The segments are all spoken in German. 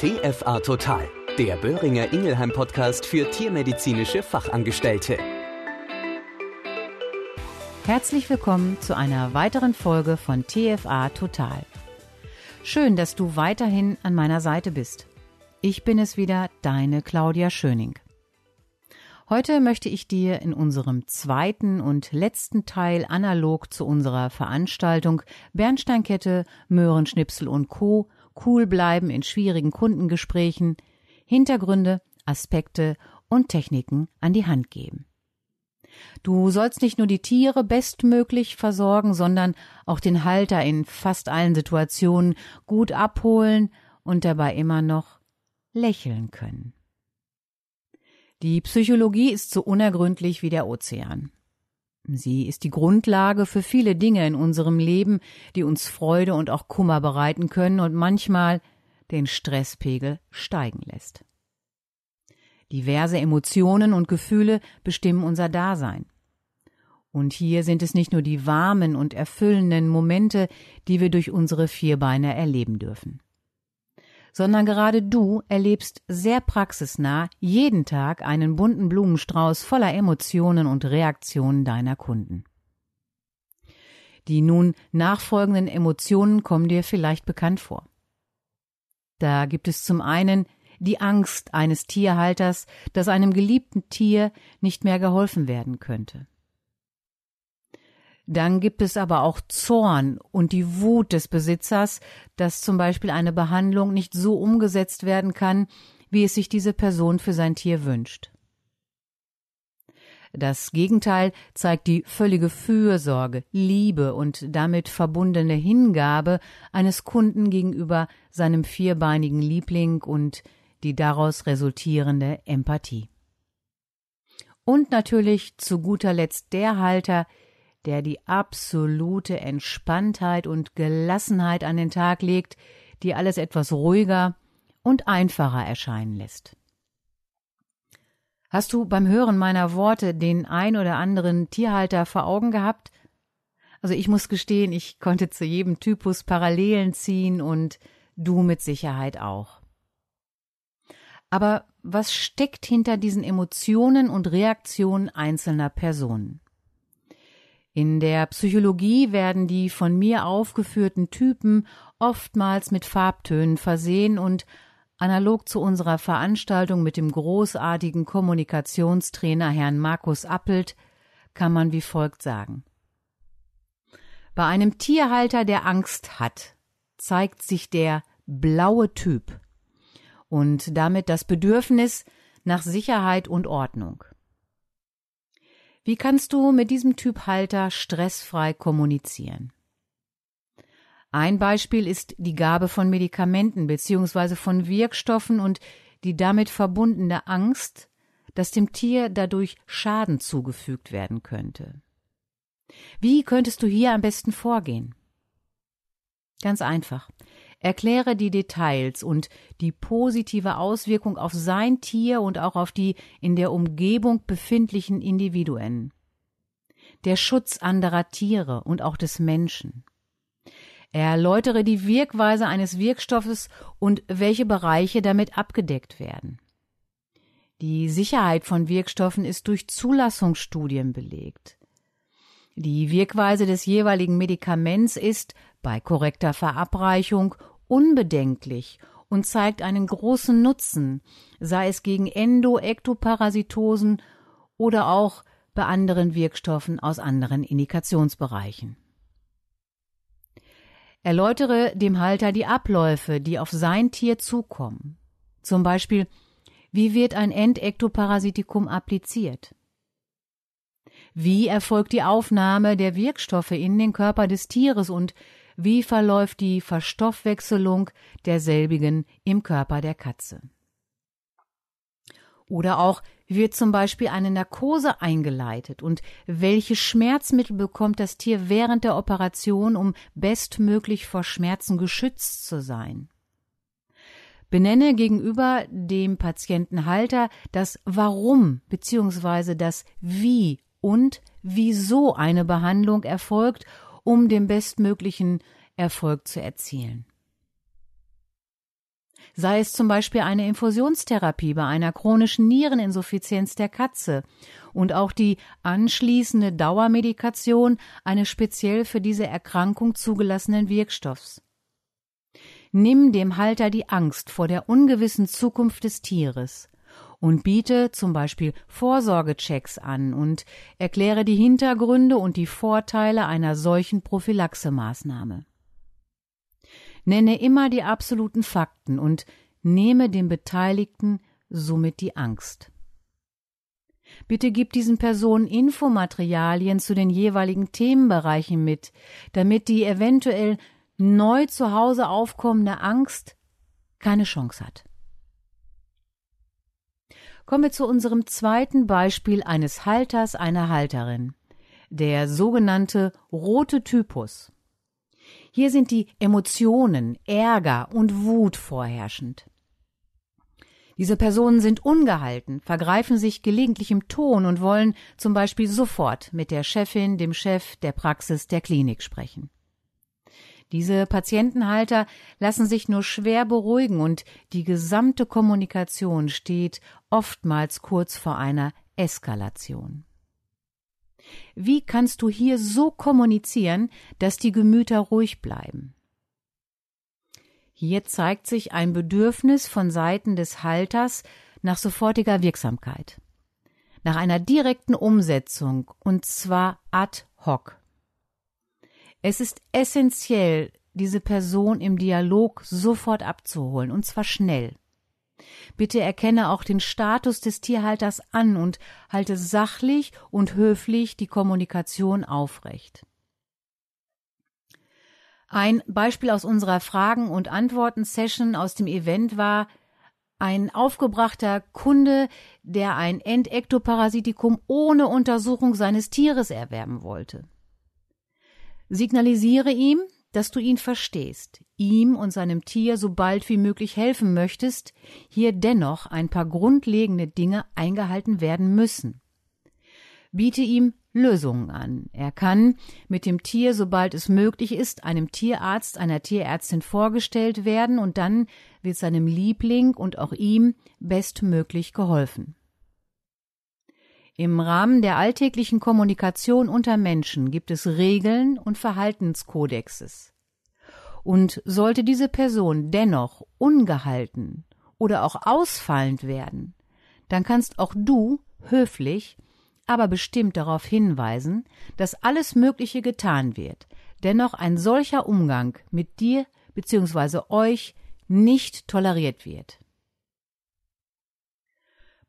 TFA Total, der Böhringer Ingelheim Podcast für tiermedizinische Fachangestellte. Herzlich willkommen zu einer weiteren Folge von TFA Total. Schön, dass du weiterhin an meiner Seite bist. Ich bin es wieder, deine Claudia Schöning. Heute möchte ich dir in unserem zweiten und letzten Teil analog zu unserer Veranstaltung Bernsteinkette, Möhrenschnipsel und Co cool bleiben in schwierigen Kundengesprächen, Hintergründe, Aspekte und Techniken an die Hand geben. Du sollst nicht nur die Tiere bestmöglich versorgen, sondern auch den Halter in fast allen Situationen gut abholen und dabei immer noch lächeln können. Die Psychologie ist so unergründlich wie der Ozean. Sie ist die Grundlage für viele Dinge in unserem Leben, die uns Freude und auch Kummer bereiten können und manchmal den Stresspegel steigen lässt. Diverse Emotionen und Gefühle bestimmen unser Dasein. Und hier sind es nicht nur die warmen und erfüllenden Momente, die wir durch unsere Vierbeine erleben dürfen sondern gerade du erlebst sehr praxisnah jeden Tag einen bunten Blumenstrauß voller Emotionen und Reaktionen deiner Kunden. Die nun nachfolgenden Emotionen kommen dir vielleicht bekannt vor. Da gibt es zum einen die Angst eines Tierhalters, dass einem geliebten Tier nicht mehr geholfen werden könnte. Dann gibt es aber auch Zorn und die Wut des Besitzers, dass zum Beispiel eine Behandlung nicht so umgesetzt werden kann, wie es sich diese Person für sein Tier wünscht. Das Gegenteil zeigt die völlige Fürsorge, Liebe und damit verbundene Hingabe eines Kunden gegenüber seinem vierbeinigen Liebling und die daraus resultierende Empathie. Und natürlich zu guter Letzt der Halter, der die absolute Entspanntheit und Gelassenheit an den Tag legt, die alles etwas ruhiger und einfacher erscheinen lässt. Hast du beim Hören meiner Worte den ein oder anderen Tierhalter vor Augen gehabt? Also ich muss gestehen, ich konnte zu jedem Typus Parallelen ziehen und du mit Sicherheit auch. Aber was steckt hinter diesen Emotionen und Reaktionen einzelner Personen? In der Psychologie werden die von mir aufgeführten Typen oftmals mit Farbtönen versehen und analog zu unserer Veranstaltung mit dem großartigen Kommunikationstrainer Herrn Markus Appelt kann man wie folgt sagen. Bei einem Tierhalter, der Angst hat, zeigt sich der blaue Typ und damit das Bedürfnis nach Sicherheit und Ordnung. Wie kannst du mit diesem Typ Halter stressfrei kommunizieren? Ein Beispiel ist die Gabe von Medikamenten bzw. von Wirkstoffen und die damit verbundene Angst, dass dem Tier dadurch Schaden zugefügt werden könnte. Wie könntest du hier am besten vorgehen? Ganz einfach. Erkläre die Details und die positive Auswirkung auf sein Tier und auch auf die in der Umgebung befindlichen Individuen. Der Schutz anderer Tiere und auch des Menschen. Erläutere die Wirkweise eines Wirkstoffes und welche Bereiche damit abgedeckt werden. Die Sicherheit von Wirkstoffen ist durch Zulassungsstudien belegt. Die Wirkweise des jeweiligen Medikaments ist bei korrekter Verabreichung unbedenklich und zeigt einen großen Nutzen, sei es gegen Endo-Ektoparasitosen oder auch bei anderen Wirkstoffen aus anderen Indikationsbereichen. Erläutere dem Halter die Abläufe, die auf sein Tier zukommen. Zum Beispiel, wie wird ein Endektoparasitikum appliziert? Wie erfolgt die Aufnahme der Wirkstoffe in den Körper des Tieres und wie verläuft die Verstoffwechselung derselbigen im Körper der Katze. Oder auch, wie wird zum Beispiel eine Narkose eingeleitet und welche Schmerzmittel bekommt das Tier während der Operation, um bestmöglich vor Schmerzen geschützt zu sein. Benenne gegenüber dem Patientenhalter das Warum bzw. das Wie und wieso eine Behandlung erfolgt um den bestmöglichen Erfolg zu erzielen. sei es zum Beispiel eine Infusionstherapie bei einer chronischen Niereninsuffizienz der Katze und auch die anschließende Dauermedikation eines speziell für diese Erkrankung zugelassenen Wirkstoffs. Nimm dem Halter die Angst vor der ungewissen Zukunft des Tieres und biete zum Beispiel Vorsorgechecks an und erkläre die Hintergründe und die Vorteile einer solchen Prophylaxemaßnahme. Nenne immer die absoluten Fakten und nehme den Beteiligten somit die Angst. Bitte gib diesen Personen Infomaterialien zu den jeweiligen Themenbereichen mit, damit die eventuell neu zu Hause aufkommende Angst keine Chance hat. Kommen wir zu unserem zweiten Beispiel eines Halters einer Halterin, der sogenannte rote Typus. Hier sind die Emotionen, Ärger und Wut vorherrschend. Diese Personen sind ungehalten, vergreifen sich gelegentlich im Ton und wollen zum Beispiel sofort mit der Chefin, dem Chef, der Praxis, der Klinik sprechen. Diese Patientenhalter lassen sich nur schwer beruhigen und die gesamte Kommunikation steht oftmals kurz vor einer Eskalation. Wie kannst du hier so kommunizieren, dass die Gemüter ruhig bleiben? Hier zeigt sich ein Bedürfnis von Seiten des Halters nach sofortiger Wirksamkeit, nach einer direkten Umsetzung und zwar ad hoc. Es ist essentiell, diese Person im Dialog sofort abzuholen, und zwar schnell. Bitte erkenne auch den Status des Tierhalters an und halte sachlich und höflich die Kommunikation aufrecht. Ein Beispiel aus unserer Fragen- und Antworten-Session aus dem Event war ein aufgebrachter Kunde, der ein Endektoparasitikum ohne Untersuchung seines Tieres erwerben wollte. Signalisiere ihm, dass du ihn verstehst, ihm und seinem Tier so bald wie möglich helfen möchtest, hier dennoch ein paar grundlegende Dinge eingehalten werden müssen. Biete ihm Lösungen an. Er kann mit dem Tier, sobald es möglich ist, einem Tierarzt, einer Tierärztin vorgestellt werden und dann wird seinem Liebling und auch ihm bestmöglich geholfen. Im Rahmen der alltäglichen Kommunikation unter Menschen gibt es Regeln und Verhaltenskodexes. Und sollte diese Person dennoch ungehalten oder auch ausfallend werden, dann kannst auch du höflich, aber bestimmt darauf hinweisen, dass alles Mögliche getan wird, dennoch ein solcher Umgang mit dir bzw. euch nicht toleriert wird.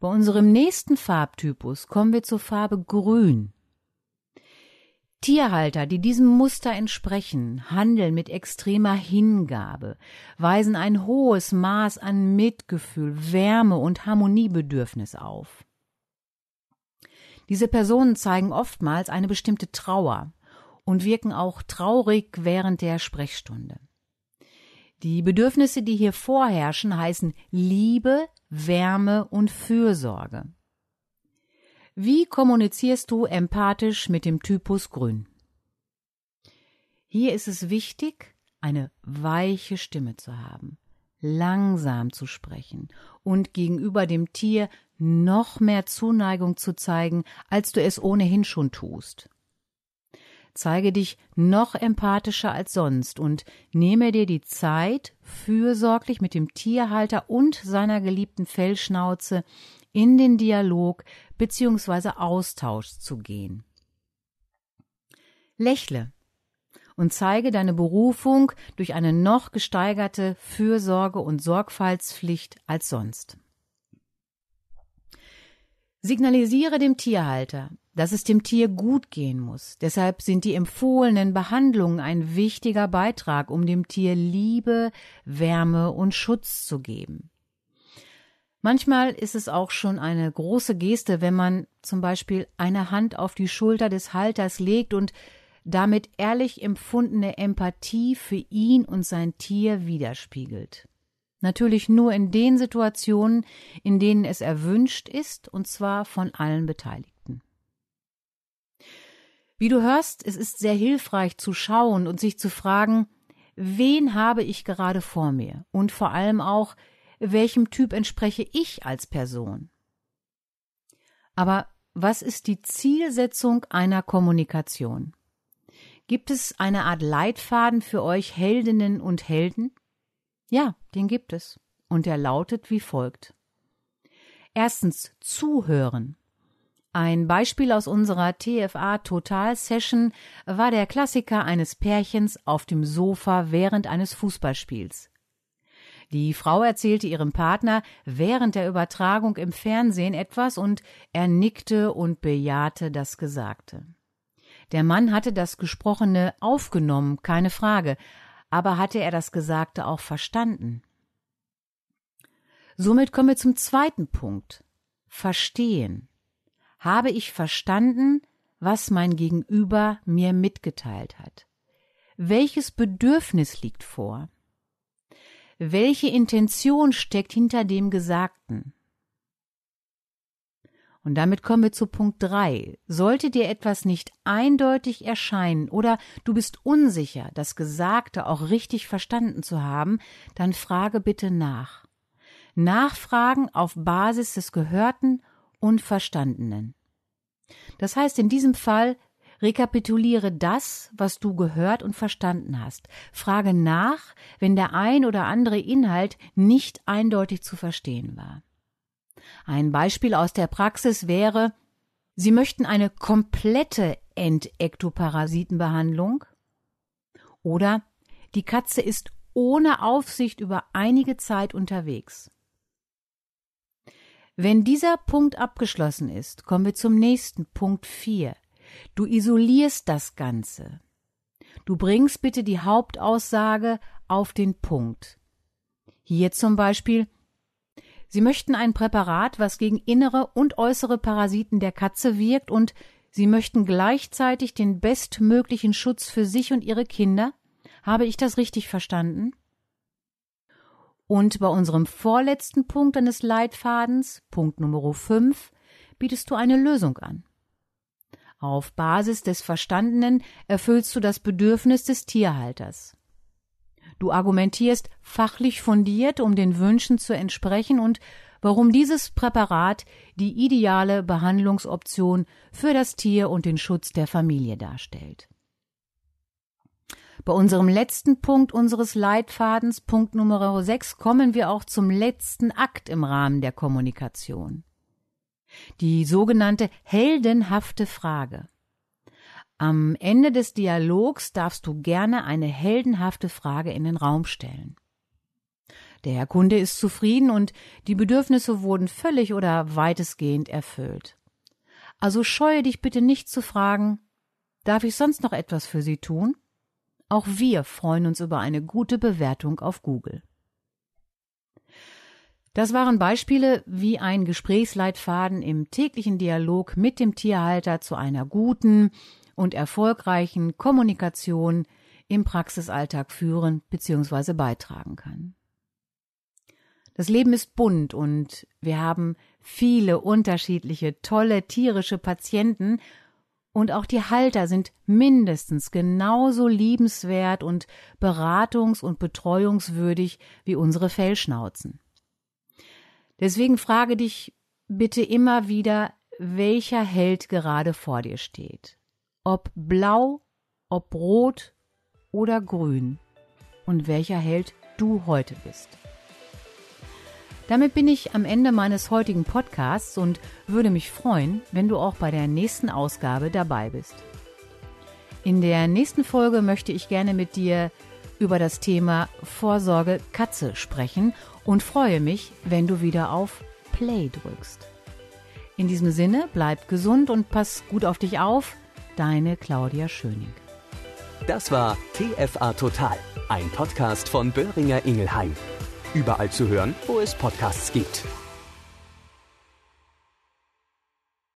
Bei unserem nächsten Farbtypus kommen wir zur Farbe Grün. Tierhalter, die diesem Muster entsprechen, handeln mit extremer Hingabe, weisen ein hohes Maß an Mitgefühl, Wärme und Harmoniebedürfnis auf. Diese Personen zeigen oftmals eine bestimmte Trauer und wirken auch traurig während der Sprechstunde. Die Bedürfnisse, die hier vorherrschen, heißen Liebe, Wärme und Fürsorge. Wie kommunizierst du empathisch mit dem Typus Grün? Hier ist es wichtig, eine weiche Stimme zu haben, langsam zu sprechen und gegenüber dem Tier noch mehr Zuneigung zu zeigen, als du es ohnehin schon tust. Zeige dich noch empathischer als sonst und nehme dir die Zeit, fürsorglich mit dem Tierhalter und seiner geliebten Fellschnauze in den Dialog bzw. Austausch zu gehen. Lächle und zeige deine Berufung durch eine noch gesteigerte Fürsorge und Sorgfaltspflicht als sonst. Signalisiere dem Tierhalter, dass es dem Tier gut gehen muss. Deshalb sind die empfohlenen Behandlungen ein wichtiger Beitrag, um dem Tier Liebe, Wärme und Schutz zu geben. Manchmal ist es auch schon eine große Geste, wenn man zum Beispiel eine Hand auf die Schulter des Halters legt und damit ehrlich empfundene Empathie für ihn und sein Tier widerspiegelt. Natürlich nur in den Situationen, in denen es erwünscht ist, und zwar von allen Beteiligten. Wie du hörst, es ist sehr hilfreich zu schauen und sich zu fragen, wen habe ich gerade vor mir? Und vor allem auch, welchem Typ entspreche ich als Person? Aber was ist die Zielsetzung einer Kommunikation? Gibt es eine Art Leitfaden für euch Heldinnen und Helden? Ja, den gibt es. Und er lautet wie folgt. Erstens zuhören. Ein Beispiel aus unserer TFA Total Session war der Klassiker eines Pärchens auf dem Sofa während eines Fußballspiels. Die Frau erzählte ihrem Partner während der Übertragung im Fernsehen etwas und er nickte und bejahte das Gesagte. Der Mann hatte das Gesprochene aufgenommen, keine Frage, aber hatte er das Gesagte auch verstanden? Somit kommen wir zum zweiten Punkt. Verstehen. Habe ich verstanden, was mein Gegenüber mir mitgeteilt hat? Welches Bedürfnis liegt vor? Welche Intention steckt hinter dem Gesagten? Und damit kommen wir zu Punkt drei. Sollte dir etwas nicht eindeutig erscheinen oder du bist unsicher, das Gesagte auch richtig verstanden zu haben, dann frage bitte nach. Nachfragen auf Basis des Gehörten und Verstandenen. Das heißt in diesem Fall Rekapituliere das, was du gehört und verstanden hast. Frage nach, wenn der ein oder andere Inhalt nicht eindeutig zu verstehen war. Ein Beispiel aus der Praxis wäre, Sie möchten eine komplette Entektoparasitenbehandlung oder die Katze ist ohne Aufsicht über einige Zeit unterwegs. Wenn dieser Punkt abgeschlossen ist, kommen wir zum nächsten Punkt 4. Du isolierst das Ganze. Du bringst bitte die Hauptaussage auf den Punkt. Hier zum Beispiel Sie möchten ein Präparat, was gegen innere und äußere Parasiten der Katze wirkt, und Sie möchten gleichzeitig den bestmöglichen Schutz für sich und Ihre Kinder. Habe ich das richtig verstanden? Und bei unserem vorletzten Punkt eines Leitfadens, Punkt Nummer 5, bietest du eine Lösung an. Auf Basis des Verstandenen erfüllst du das Bedürfnis des Tierhalters. Du argumentierst fachlich fundiert, um den Wünschen zu entsprechen und warum dieses Präparat die ideale Behandlungsoption für das Tier und den Schutz der Familie darstellt. Bei unserem letzten Punkt unseres Leitfadens, Punkt Nummer 6, kommen wir auch zum letzten Akt im Rahmen der Kommunikation. Die sogenannte heldenhafte Frage. Am Ende des Dialogs darfst du gerne eine heldenhafte Frage in den Raum stellen. Der Kunde ist zufrieden und die Bedürfnisse wurden völlig oder weitestgehend erfüllt. Also scheue dich bitte nicht zu fragen, darf ich sonst noch etwas für Sie tun? Auch wir freuen uns über eine gute Bewertung auf Google. Das waren Beispiele, wie ein Gesprächsleitfaden im täglichen Dialog mit dem Tierhalter zu einer guten und erfolgreichen Kommunikation im Praxisalltag führen bzw. beitragen kann. Das Leben ist bunt und wir haben viele unterschiedliche, tolle tierische Patienten und auch die Halter sind mindestens genauso liebenswert und beratungs- und betreuungswürdig wie unsere Fellschnauzen. Deswegen frage dich bitte immer wieder, welcher Held gerade vor dir steht. Ob blau, ob rot oder grün. Und welcher Held du heute bist. Damit bin ich am Ende meines heutigen Podcasts und würde mich freuen, wenn du auch bei der nächsten Ausgabe dabei bist. In der nächsten Folge möchte ich gerne mit dir über das Thema Vorsorge Katze sprechen und freue mich, wenn du wieder auf Play drückst. In diesem Sinne, bleib gesund und pass gut auf dich auf. Deine Claudia Schöning. Das war TFA Total, ein Podcast von Böhringer Ingelheim. Überall zu hören, wo es Podcasts gibt.